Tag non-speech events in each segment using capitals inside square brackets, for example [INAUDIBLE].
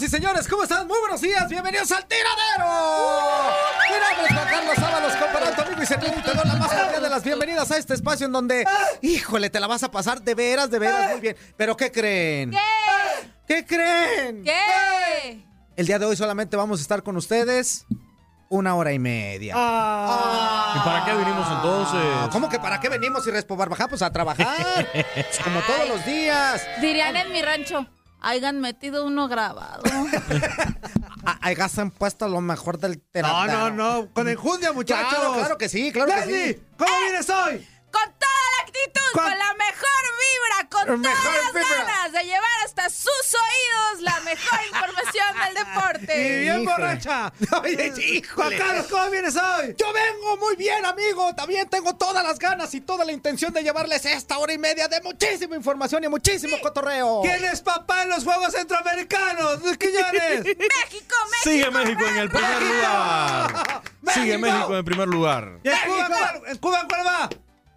Señoras y señores, ¿cómo están? Muy buenos días, bienvenidos al tiradero. Mi nombre es Juan Carlos amigo y servidor, y te doy la más cordial de las bienvenidas a este espacio en donde, híjole, te la vas a pasar de veras, de veras, muy bien. Pero ¿qué creen? ¿Qué? ¿Qué creen? ¿Qué? El día de hoy solamente vamos a estar con ustedes una hora y media. ¿Y para qué vinimos entonces? ¿Cómo que para qué venimos y Respo Barbaja? Pues a trabajar. [LAUGHS] como todos los días. Dirían en mi rancho, hayan metido uno grabado. [LAUGHS] Hayan puesto lo mejor del No, teatro. no, no. Con enjundia, muchachos. Claro, claro que sí, claro que sí. ¿cómo vienes hoy? Con actitud, con, Con- la mejor vibra, con Mejor todas las vibra. ganas de llevar hasta sus oídos la mejor información del Y deporte. bien Híjole. borracha. Oye, Juan híjole. Carlos, ¿cómo vienes hoy? Yo vengo muy bien, amigo. También tengo todas las ganas y toda la intención de llevarles esta hora y media de muchísima información y muchísimo cotorreo. ¿Quién es papá en los Juegos Centroamericanos? ¡Quillones! [LAUGHS] México, México. Sigue México en el primer lugar. Sigue México en el primer lugar. ¿Y en Cuba, en Cuba cuál va?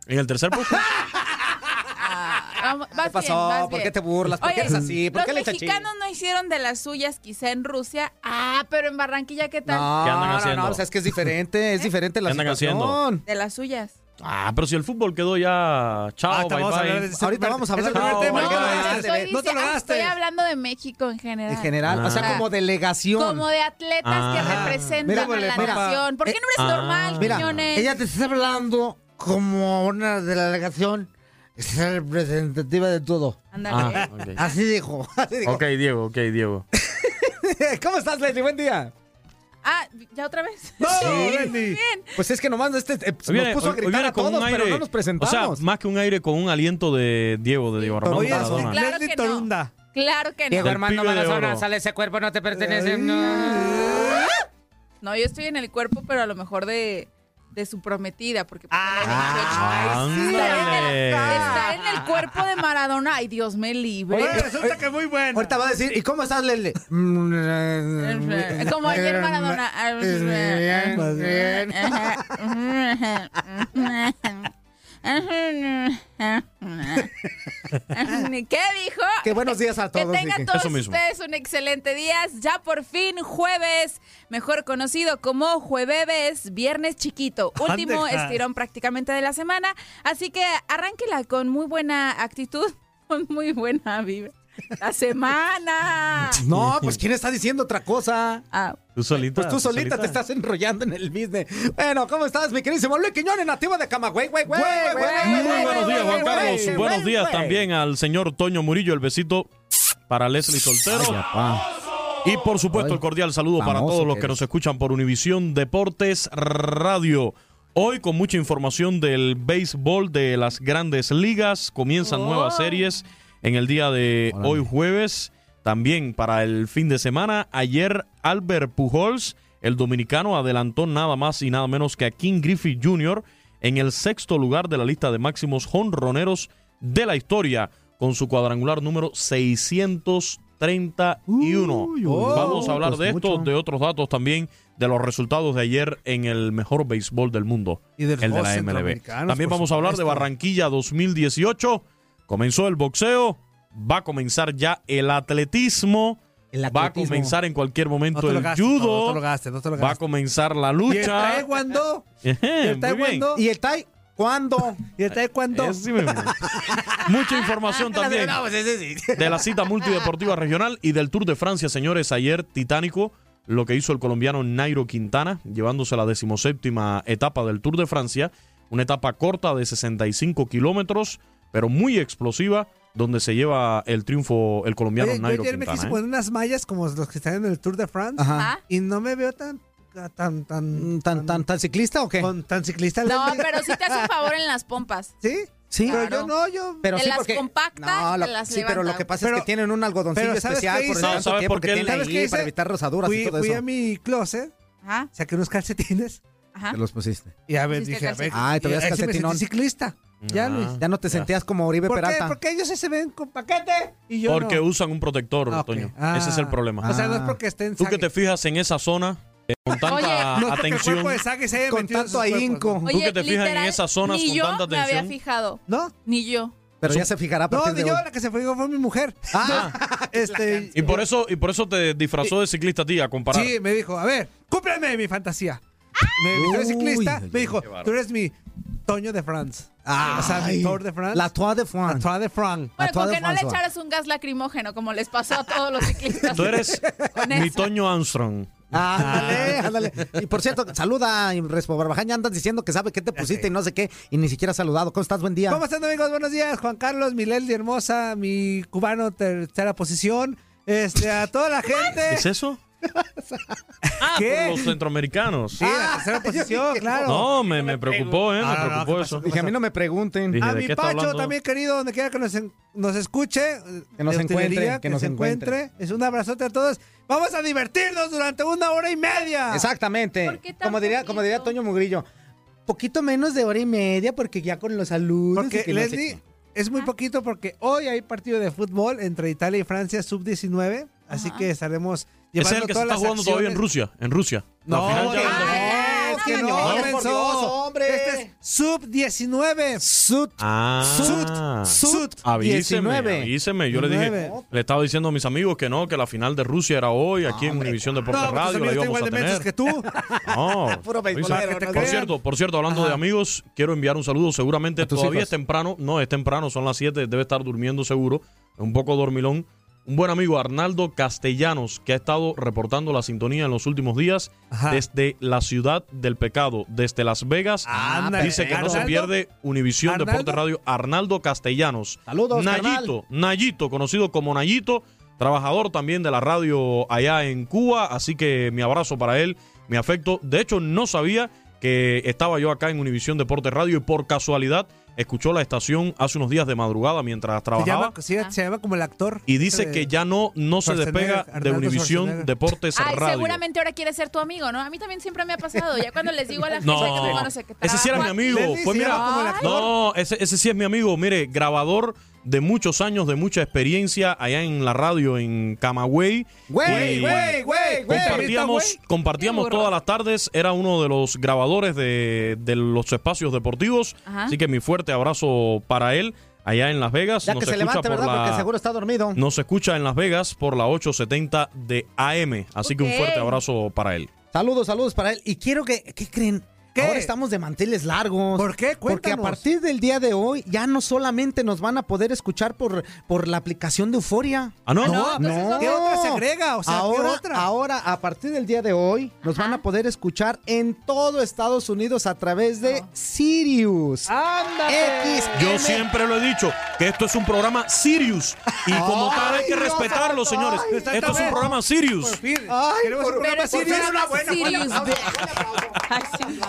En el tercer puesto. [LAUGHS] vamos- ¿Qué pasó? bien, ¿Por qué te burlas? ¿Por qué eres así? ¿Por los qué le echas mexicanos no hicieron de las suyas quizá en Rusia. Ah, pero en Barranquilla, ¿qué tal? No, ¿Qué andan no, haciendo? no, o sea, es que es diferente, es [LAUGHS] diferente la ¿Qué andan situación. haciendo? De las suyas. Ah, pero si el fútbol quedó ya. Chao, Ahorita bye vamos a bye. hablar de ese Ahorita primer- vamos a hablar ese de- primer No, tema. ¿por qué ¿qué no ganaste? Estoy, No te lo ganaste. estoy hablando de México en general. En general, o sea, Ah. como delegación. Como de atletas que Ah. representan Mira, a la mira, nación. ¿Por qué no eres Ah. normal, Mira, ella te está hablando como una delegación es representativa de todo. Ándale. Ah. Así dijo, [LAUGHS] así dijo. Ok, Diego, ok, Diego. [LAUGHS] ¿Cómo estás, Leslie? Buen día. Ah, ¿ya otra vez? No, Sí. Bien. Pues es que nomás este, eh, viene- nos puso a gritar viene a un todos, pero no nos presentamos. O sea, más que un aire con un aliento de Diego, de Diego Armando Oye, Maradona. Claro Leslie que no. Torunda. Claro que Diego no. Del Armando Maradona, sale ese cuerpo, no te pertenece. No. No, yo estoy en el cuerpo, pero a lo mejor de, de su prometida, porque Ah, él es 18. Estar en, el, en cuerpo de Maradona, ay, Dios me libre. Oye, resulta que muy bueno. Ahorita va a decir, ¿y cómo estás, Leslie? Como ayer Maradona. [LAUGHS] ¿Qué dijo? Qué buenos días a todos. Que tengan todos ustedes un excelente día. Ya por fin jueves, mejor conocido como jueves, viernes chiquito. [LAUGHS] Último estirón prácticamente de la semana. Así que arránquela con muy buena actitud, [LAUGHS] con muy buena vibra. La semana. No, pues ¿quién está diciendo otra cosa? Ah, Tú solita. Pues tú solita te estás enrollando en el business. Bueno, ¿cómo estás, mi queridísimo Luis Quiñones, nativo de Camagüey, güey, güey? Güey, güey, güey, Muy güey, buenos días, Juan Carlos. güey, Buenos días güey. también al señor Toño Murillo, el besito para Leslie Soltero. Y por supuesto, Ay, el cordial saludo para todos los que que eres. nos escuchan por Univisión Deportes Radio. Hoy con mucha información del béisbol de las grandes ligas. Comienzan Oh. nuevas series en el día de hoy jueves. También para el fin de semana. Ayer Albert Pujols, el dominicano, adelantó nada más y nada menos que a King Griffith Jr. en el sexto lugar de la lista de máximos jonroneros de la historia con su cuadrangular número 631. Uy, uy, Vamos a hablar pues de esto, mucho. de otros datos también, de los resultados de ayer en el mejor béisbol del mundo, Y de los el de la MLB. También vamos a hablar de. Barranquilla 2018. Comenzó el boxeo, va a comenzar ya el atletismo, El va a comenzar en cualquier momento el gastes, judo, no gastes, va a comenzar la Y el lucha. taekwondo. [LAUGHS] Ejé, Y el taekwondo. ¿Y el Tai? ¿Cuándo? Y el taekwondo. Mismo. Mucha información [LAUGHS] también pues sí. de la cita multideportiva regional y del Tour de Francia, señores. Ayer, titánico, lo que hizo el colombiano Nairo Quintana, llevándose la decimoséptima etapa del Tour de Francia. Una etapa corta de 65 kilómetros, pero muy explosiva, donde se lleva el triunfo el colombiano Oye, yo Nairo ayer me quise. ¿eh? poner unas mallas como los que están en el Tour de France. Ajá. Y no me veo tan, tan, tan, Mm, ¿Tan, tan, tan ciclista o qué? con- tan ciclista. No, pero sí te hace un favor en las pompas. ¿Sí? Sí. Pero yo no, yo... Pero Te sí, las porque. compacta no, lo- te las sí, pero lo que pasa es que tienen un algodoncillo pero ¿sabes especial por el? No, tanto ¿sabes tiempo que qué? tiene ¿Sabes ahí qué hice? para evitar rosaduras fui, y todo fui eso. a mi closet, Ajá. saqué unos calcetines Ajá. Te los pusiste. y a ver, dije, a ver... Ay, te veías me calcetinón. ciclista. Ya, Ah. Luis. Ya no te sentías como Oribe ¿Por qué? Peralta. Porque ellos sí se ven con paquete y yo Porque no. usan un protector, Ah, ok. Toño. Ah. Ese es el problema. O sea, no es porque estén... Tú que te fijas en esa zona eh, con tanta Oye. No es porque el atención. cuerpo de Sage se haya Con metido en tanto sus cuerpos, ahínco. ¿no? Tú que te fijas en esas zonas ni con yo tanta me había atención. fijado. ¿No? Ni yo. Pero ya se fijará a No, partir ni de yo, hoy. la que se fue fue mi mujer. Ah, [LAUGHS] Este, Y por eso, y por eso te disfrazó de ciclista a ti a comparar. Sí, me dijo, a ver, cúmpleme mi fantasía. Me vistió de Uy, ciclista, me dijo, tú eres mi Toño de France. Ay, o sea, mi Tour de France. La Tour de La France. Tour de France. Bueno, con que no le echaras un gas lacrimógeno como les pasó a todos los ciclistas. Tú eres [LAUGHS] Con mi. Toño Armstrong. Ándale, ándale. Y por cierto, saluda y Respo Barbajaña, andas diciendo que sabe qué te pusiste y no sé qué, y ni siquiera has saludado. ¿Cómo estás? Buen día. ¿Cómo están, amigos? Buenos días. Juan Carlos, mi Leslie hermosa, mi cubano tercera posición. Este, a toda la ¿Qué gente. es eso? Ah, ¿Qué? por los centroamericanos. Sí, la tercera [LAUGHS] posición, claro. No, me, me preocupó, ¿eh? Me No, no, no, preocupó ¿qué eso. Dije, a mí no me pregunten. Dije, A ¿de mi Pacho también querido, donde quiera que nos, en- nos escuche. Que nos encuentre, que nos se encuentre. Es un abrazote a todos. Vamos a divertirnos durante una hora y media. Exactamente. ¿Por qué tan Como diría, como diría? Toño Mugrillo. Poquito menos de hora y media, porque ya con los saludos. y Porque que no sé Leslie, es muy poquito porque hoy hay partido de fútbol entre Italia y Francia sub-19. Así que estaremos es el que se está jugando todavía en. Rusia. En Rusia. La No, final ya que- es Ah, que no, hombre. Este es Sub 19. Sud. Ah, Sud. Avíseme, 19. avíseme. Yo le dije, 19. le estaba diciendo a mis amigos que no, que la final de Rusia era hoy, aquí en Univisión Deportes No, Radio, la íbamos igual a tener. que tú. [LAUGHS] No. [LAUGHS] Puro beisbolero, que te no Por cierto, por cierto, hablando de amigos, quiero enviar un saludo. Seguramente todavía hijos. es temprano. No, es temprano, son las 7, debe estar durmiendo seguro. Un poco dormilón. Un buen amigo, Arnaldo Castellanos, que ha estado reportando la sintonía en los últimos días Ajá. desde la ciudad del pecado, desde Las Vegas. Dice que no se pierde Univisión. Deporte Radio. Arnaldo Castellanos. Saludos, Nayito, Nayito, conocido como Nayito, trabajador también de la radio allá en Cuba. Así que mi abrazo para él, mi afecto. De hecho, no sabía que estaba yo acá en Univisión Deporte Radio y por casualidad escuchó la estación hace unos días de madrugada mientras Se trabajaba. llama, sí, se llama como el actor. Y dice que ya no, no se despega de Univisión. Deportes Ay, Radio. seguramente ahora quiere ser tu amigo, ¿no? A mí también siempre me ha pasado. Ya cuando les digo a la gente No, que me conoce que ese sí era mi amigo. Fue, se mira, no, ese, ese sí es mi amigo. Mire, grabador de muchos años, de mucha experiencia allá en la radio en Camagüey. Güey, güey, güey, güey. Compartíamos, compartíamos todas las tardes. Era uno de los grabadores de, de los espacios deportivos. Ajá. Así que mi fuerte abrazo para él allá en Las Vegas. Ya Nos que se escucha levante, por ¿verdad? la- Porque seguro está dormido. Nos escucha en Las Vegas por la 870 de AM. Así que un fuerte abrazo para él. Saludos, saludos para él. Y quiero que, ¿qué creen? ¿Qué? Ahora estamos de manteles largos. ¿Por qué? Porque a Cuéntanos. partir del día de hoy ya no solamente nos van a poder escuchar por, por la aplicación de Euforia. ¿Ah, no? No, entonces, ¿Qué otra se agrega? O sea, ¿qué ahora, otra? ahora, a partir del día de hoy, nos Ajá. van a poder escuchar en todo Estados Unidos a través de Sirius. ¡Ándale! X. Yo siempre lo he dicho, que esto es un programa Sirius. Y como tal hay que respetarlo, señores. ay, Esto es un programa Sirius. Por fin. Ay, Queremos por- un programa programa Sirius. Ay, sí.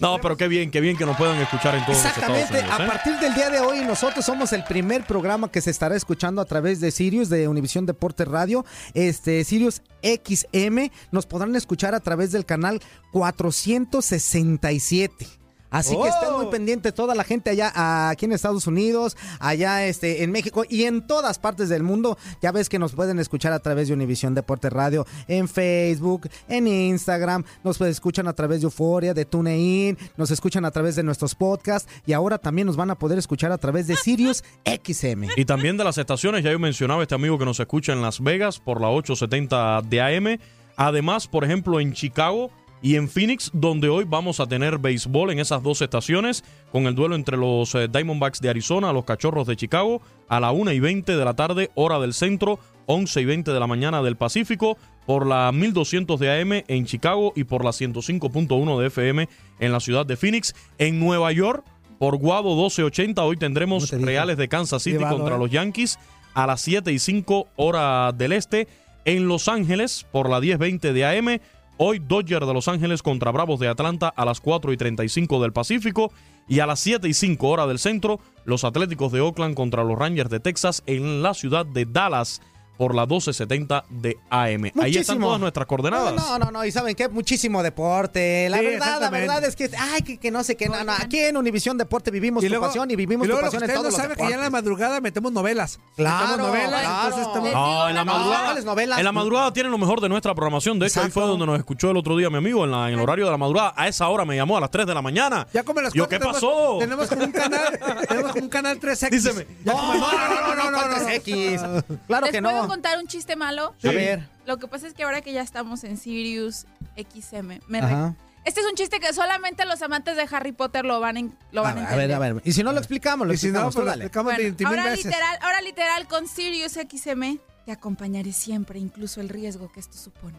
No, pero qué bien, qué bien que nos puedan escuchar en todos los Exactamente, a ¿eh? partir del día de hoy nosotros somos el primer programa que se estará escuchando a través de Sirius de Univisión Deportes Radio, este Sirius XM, nos podrán escuchar a través del canal 467. Así que estén muy Oh. pendientes toda la gente allá aquí en Estados Unidos, allá este en México y en todas partes del mundo. Ya ves que nos pueden escuchar a través de Univisión Deportes Radio en Facebook, en Instagram, nos escuchan a través de Euforia, de TuneIn, nos escuchan a través de nuestros podcasts y ahora también nos van a poder escuchar a través de Sirius XM. Y también de las estaciones, ya yo mencionaba este amigo que nos escucha en Las Vegas por la 870 de AM. Además, por ejemplo, en Chicago y en Phoenix, donde hoy vamos a tener béisbol en esas dos estaciones, con el duelo entre los eh, Diamondbacks de Arizona, los Cachorros de Chicago, a la 1 y 20 de la tarde, hora del centro, 11 y 20 de la mañana del Pacífico, por la 1200 de AM en Chicago y por la 105.1 de FM en la ciudad de Phoenix. En Nueva York, por Guado 1280, hoy tendremos. Reales de Kansas City Llevado, contra ¿eh? los Yankees a las 7 y 5 hora del este. En Los Ángeles, por la 10.20 de AM. Hoy Dodger de Los Ángeles contra Bravos de Atlanta a las 4 y 35 del Pacífico. Y a las 7 y 5 hora del centro, los Atléticos de Oakland contra los Rangers de Texas en la ciudad de Dallas por la 12.70 de AM. Ahí están todas nuestras coordenadas. No, no, no, y saben qué, muchísimo deporte. La Sí, verdad, la verdad es que, ay, que, que no sé qué, no, no. Aquí en Univisión Deporte vivimos Y tu luego- pasión y vivimos y luego pasión en todos no que ya en la madrugada metemos novelas. Claro, Metemos novelas, claro. estamos... No, en la madrugada. ¿Cuáles novelas? En la madrugada tienen lo mejor de nuestra programación. De hecho, ahí fue donde nos escuchó el otro día mi amigo, en, la- en el horario de la madrugada. A esa hora me llamó a las 3 de la mañana. Ya como las Yo, ¿qué tenemos- pasó? Tenemos como un canal, tenemos como un canal 3X. Díseme. Ya como- No, no, no, no, no, no, no, X. Claro ¿Les que no. Contar un chiste malo? A ver. Lo que pasa es que ahora que ya estamos en Sirius XM, me re- Ajá. este es un chiste que solamente los amantes de Harry Potter lo van, en- lo van a, A entender. ver, a ver. Y si no lo explicamos, lo Y si no, explicamos. pues tú lo dale. explicamos Bueno, 20 mil ahora veces. literal, ahora literal con Sirius XM te acompañaré siempre, incluso el riesgo que esto supone.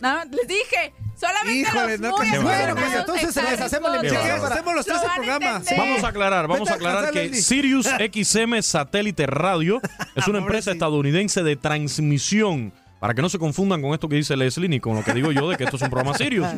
No, les dije, solamente Híjole, los no, muy Bueno, pues entonces de les Harry hacemos la invitación para- Hacemos los lo 13 van a programas. Vamos a aclarar, vamos a aclarar que. Sirius [LAUGHS] XM Satélite Radio es una empresa Pobrecito. estadounidense de transmisión. Para que no se confundan con esto que dice Leslie ni con lo que digo yo de que esto es un programa Sirius. [LAUGHS]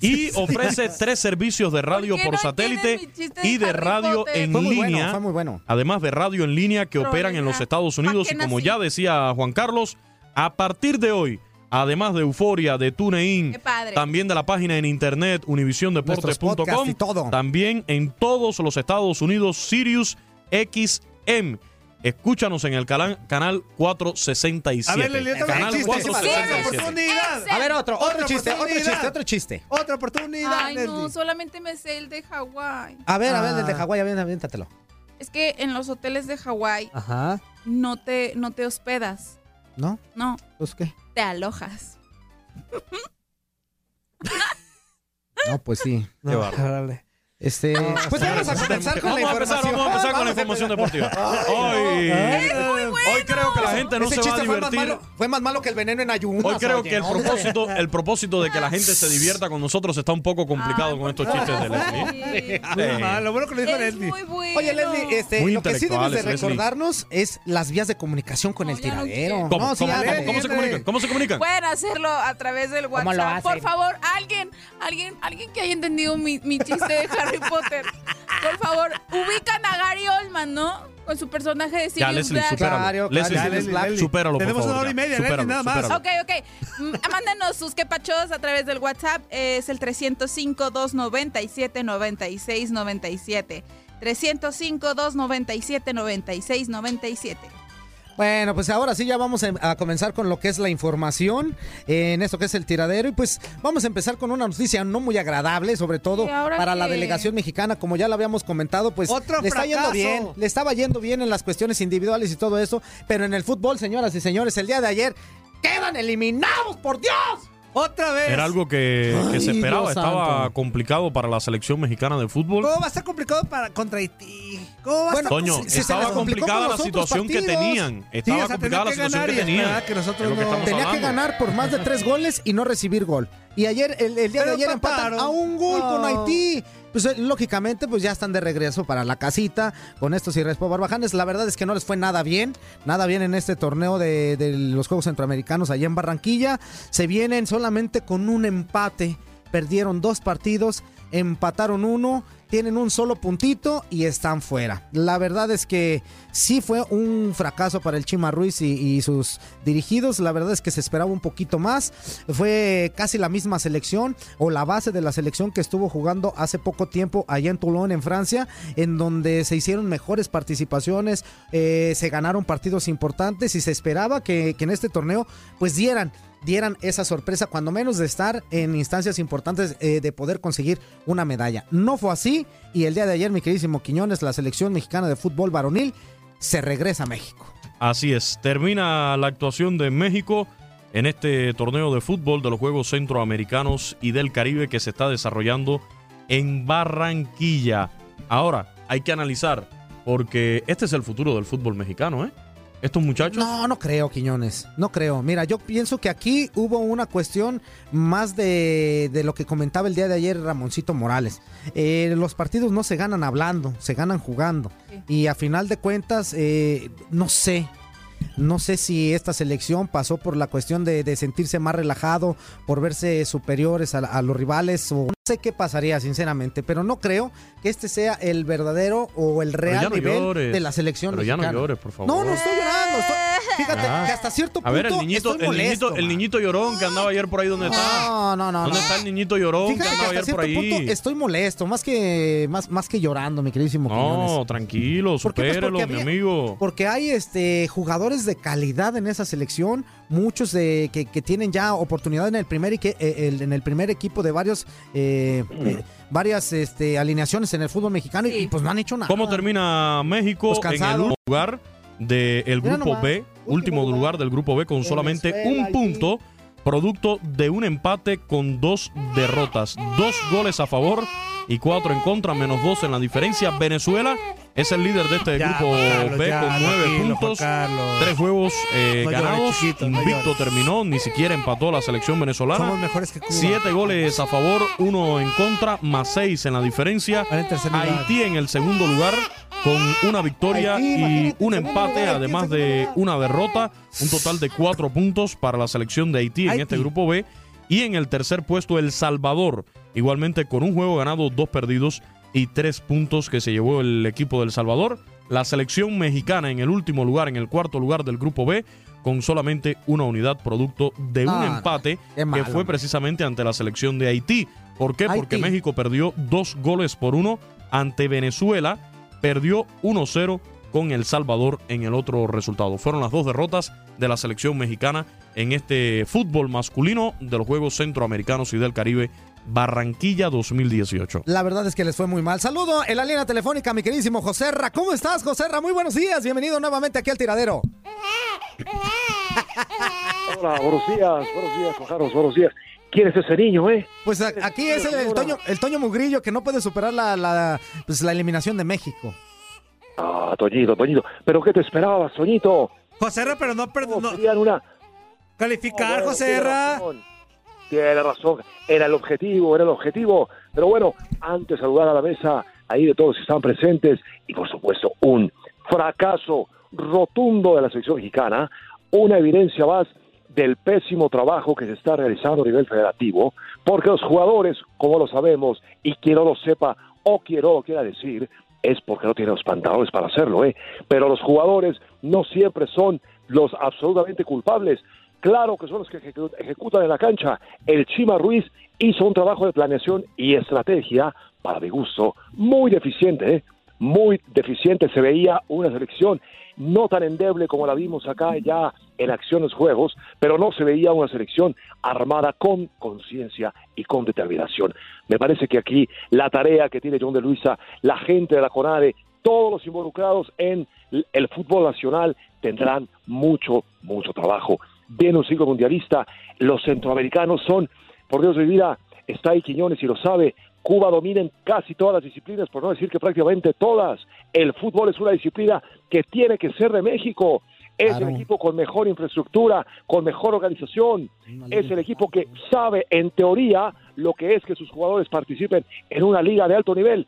Y ofrece tres servicios de radio ¿Por no satélite de y de radio en Fue muy línea. bueno, fue muy bueno. Además de radio en línea que operan en los. Estados Unidos. ¿Pa' Y como ya decía Juan Carlos, a partir de hoy, además de Euforia, de TuneIn, Qué padre. también de la página en internet univisiondeportes.com, y todo. también en todos los Estados Unidos, Sirius XM. Escúchanos en el cala- canal 467. A ver, otro canal chiste. 467. Otra oportunidad. A ver, otro, otro chiste, otro chiste, otro chiste. Otra oportunidad, Ay, no, solamente me sé el de Hawái. A ver, a ver, Ah. desde Hawái, aviéntatelo. Es que en los hoteles de Hawái Ajá. no te, no te hospedas. ¿No? No, Pues qué. Te alojas. No, pues sí. Qué bárbaro. Órale. Este, pues vamos a comenzar con la Vamos a empezar, información. vamos a empezar con la Vamos a información empezar. deportiva. Ay, ay. Hoy creo que la gente no Ese se va a chiste fue más, divertir. malo, fue más malo que el veneno en ayunas. Hoy creo oye, que el hombre. propósito, [LAUGHS] el propósito de que la gente se divierta con nosotros está un poco complicado con estos chistes de Leslie. Muy Sí. mal, lo bueno que lo dijo Es Leslie. muy bueno. Oye, Leslie, este, Muy lo que sí debes de intelectuales, Leslie. recordarnos es las vías de comunicación con No, el ya no tiradero. ¿Cómo, No, sí, cómo, cómo, cómo se comunican? ¿Cómo se comunican? Pueden hacerlo a través del ¿Cómo lo WhatsApp. Por hacen? favor, alguien, alguien, alguien que haya entendido mi, mi chiste de Harry Potter. Por favor, ubican a Gary Oldman, ¿no? Con su personaje de Sirius Ya, Leslie, Black. supéralo. Claro, Leslie, claro, Leslie, Leslie. supéralo, por Tenemos favor. una hora y media, Leslie, Supéralo, nada más. supéralo. Ok, ok. Mm, Mándenos sus quepachos a través del WhatsApp. Es el 305-297-9697. 305-297-9697. Bueno, pues ahora sí ya vamos a a comenzar con lo que es la información en esto que es el tiradero y pues vamos a empezar con una noticia no muy agradable, sobre todo ¿Y ahora para la delegación mexicana, como ya lo habíamos comentado, pues Otro le está yendo bien, le estaba yendo bien en las cuestiones individuales y todo eso, pero en el fútbol, señoras y señores, el día de ayer quedan eliminados, por Dios. Otra vez. Era algo que, que se Ay, esperaba. Dios Estaba santo. complicado para la selección mexicana de fútbol. ¿Cómo va a estar complicado para contra Haití? ¿Cómo va a Bueno, estar Toño, si- si se estaba les complicó complicada con la los otros situación que partidos. tenían. Estaba o sea, complicada la tenía que situación que ganar y tenían. esperar que nosotros Es lo que no- estamos Tenía que hablando. ganar por más de tres goles y no recibir gol. Y ayer, el, el día Pero de ayer empatan empataron. a un gol con. Haití. Pues eh, lógicamente, pues ya están de regreso para la casita con estos y Respo Barbajanes. La verdad es que no les fue nada bien, nada bien en este torneo de, de los Juegos Centroamericanos allá en Barranquilla. Se vienen solamente con un empate. Perdieron dos partidos, empataron uno, tienen un solo puntito y están fuera. La verdad es que sí fue un fracaso para el Chima Ruiz y, sus dirigidos. La verdad es que se esperaba un poquito más. Fue casi la misma selección o la base de la selección que estuvo jugando hace poco tiempo allá en Toulon, en Francia, en donde se hicieron mejores participaciones, eh, se ganaron partidos importantes y se esperaba que, que en este torneo pues dieran dieran esa sorpresa, cuando menos de estar en instancias importantes eh, de poder conseguir una medalla. No fue así y el día de ayer, mi queridísimo Quiñones, la selección mexicana de fútbol varonil se regresa a México. Así es, termina la actuación de México en este torneo de fútbol de los Juegos Centroamericanos y del Caribe que se está desarrollando en Barranquilla. Ahora, hay que analizar, porque este es el futuro del fútbol mexicano, ¿eh? Estos muchachos... No, no creo, Quiñones. No creo. Mira, yo pienso que aquí hubo una cuestión más de, de lo que comentaba el día de ayer Ramoncito Morales. Eh, los partidos no se ganan hablando, se ganan jugando. Y a final de cuentas, eh, no sé. No sé si esta selección pasó por la cuestión de, de sentirse más relajado, por verse superiores a, a los rivales, o sé qué pasaría, sinceramente, pero no creo que este sea el verdadero o el real no nivel llores. de la selección Pero ya no llores, por favor. No, no estoy llorando. estoy- fíjate Ah. que hasta cierto punto A ver, el niñito, estoy el niñito, el niñito llorón que andaba ayer por ahí, ¿dónde está? No, no, no. ¿Dónde no. está el niñito llorón Fíjate que que andaba hasta ayer por ahí? punto estoy molesto, más que, más, más que llorando, mi queridísimo No, Quiñones. tranquilo. Pues supérelo, mi amigo. Porque hay este jugadores de calidad en esa selección, muchos de, que, que tienen ya oportunidad en el primer y que, eh, el- en el primer equipo de varios eh, eh, varias este, alineaciones en el fútbol mexicano y, y, pues no han hecho nada. ¿Cómo termina México Pues en el último lugar del Mira grupo nomás, B? Último lugar del grupo B con solamente Venezuela, un punto, producto de un empate con dos derrotas. Dos goles a favor y cuatro en contra, menos dos en la diferencia. Venezuela es el líder de este Ya, grupo Carlos, B ya, con nueve tranquilo, puntos. Juan Carlos. Tres juegos eh, No ganados. chiquito, Invicto terminó, ni siquiera empató la selección venezolana. Somos mejores que Cuba. Siete goles a favor, uno en contra, más seis en la diferencia. Haití en el segundo lugar con una victoria Haití, y un empate, además de una derrota. Un total de cuatro puntos para la selección de Haití en este grupo B. Y en el tercer puesto, El Salvador, igualmente con un juego ganado, dos perdidos y tres puntos que se llevó el equipo del Salvador. La selección mexicana en el último lugar, en el cuarto lugar del grupo B, con solamente una unidad producto de un No, empate malo, que fue precisamente ante la selección de Haití. ¿Por qué? Porque. México perdió dos goles por uno ante Venezuela, perdió 1-0 con El Salvador en el otro resultado. Fueron las dos derrotas de la selección mexicana en este fútbol masculino de los Juegos Centroamericanos y del Caribe Barranquilla 2018. La verdad es que les fue muy mal. Saludo en la línea telefónica, mi queridísimo Joserra. ¿Cómo estás, Joserra? Muy buenos días. Bienvenido nuevamente aquí al tiradero. Hola, buenos días, buenos días, Juan Carlos, buenos días. ¿Quién es ese niño, eh? Pues aquí es el, el Toño, el Toño Mugrillo que no puede superar la, la, pues, la eliminación de México. Ah, Toñito, Toñito. ¿Pero qué te esperabas, Toñito? Joserra, pero no perdón. Querían una... Calificar, No, bueno, tiene razón. Tiene razón, era el objetivo, era el objetivo. Pero bueno, antes saludar a la mesa ahí de todos que están presentes y por supuesto un fracaso rotundo de la selección mexicana, una evidencia más del pésimo trabajo que se está realizando a nivel federativo, porque los jugadores, como lo sabemos, y quien no lo sepa o quien no lo quiera decir, es porque no tiene los pantalones para hacerlo, ¿eh? Pero los jugadores no siempre son los absolutamente culpables. Claro que son los que ejecu- ejecutan en la cancha. El Chima Ruiz hizo un trabajo de planeación y estrategia, para mi gusto, muy deficiente, ¿eh? Muy deficiente. Se veía una selección no tan endeble como la vimos acá ya en acciones juegos, pero no se veía una selección armada con conciencia y con determinación. Me parece que aquí la tarea que tiene John de Luisa, la gente de la CONADE, todos los involucrados en el fútbol nacional tendrán mucho, mucho trabajo. Viene un ciclo mundialista, los centroamericanos son, por Dios de vida, está ahí Quiñones y lo sabe, Cuba domina en casi todas las disciplinas, por no decir que prácticamente todas. El fútbol es una disciplina que tiene que ser de México. Es el equipo con mejor infraestructura, con mejor organización. Es el equipo que sabe, en teoría, lo que es que sus jugadores participen en una liga de alto nivel.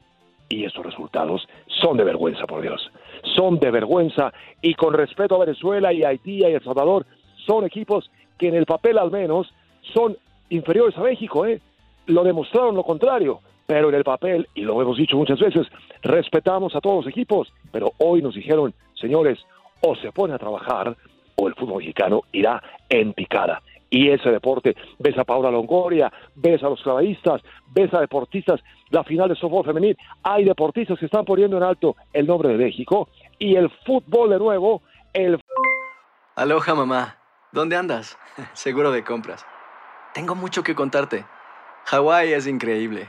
Y esos resultados son de vergüenza, por Dios. Son de vergüenza. Y con respeto a Venezuela y Haití y El Salvador, son equipos que en el papel al menos son inferiores a México, ¿eh? Lo demostraron lo contrario. Pero en el papel, y lo hemos dicho muchas veces, respetamos a todos los equipos. Pero hoy nos dijeron, señores, o se pone a trabajar o el fútbol mexicano irá en picada. Y ese deporte, ves a Paula Longoria, ves a los clavadistas, ves a deportistas, la final de softball femenil, hay deportistas que están poniendo en alto el nombre de México y el fútbol de nuevo, el Aloha mamá, ¿dónde andas? [LAUGHS] Seguro de compras. Tengo mucho que contarte. Hawái es increíble.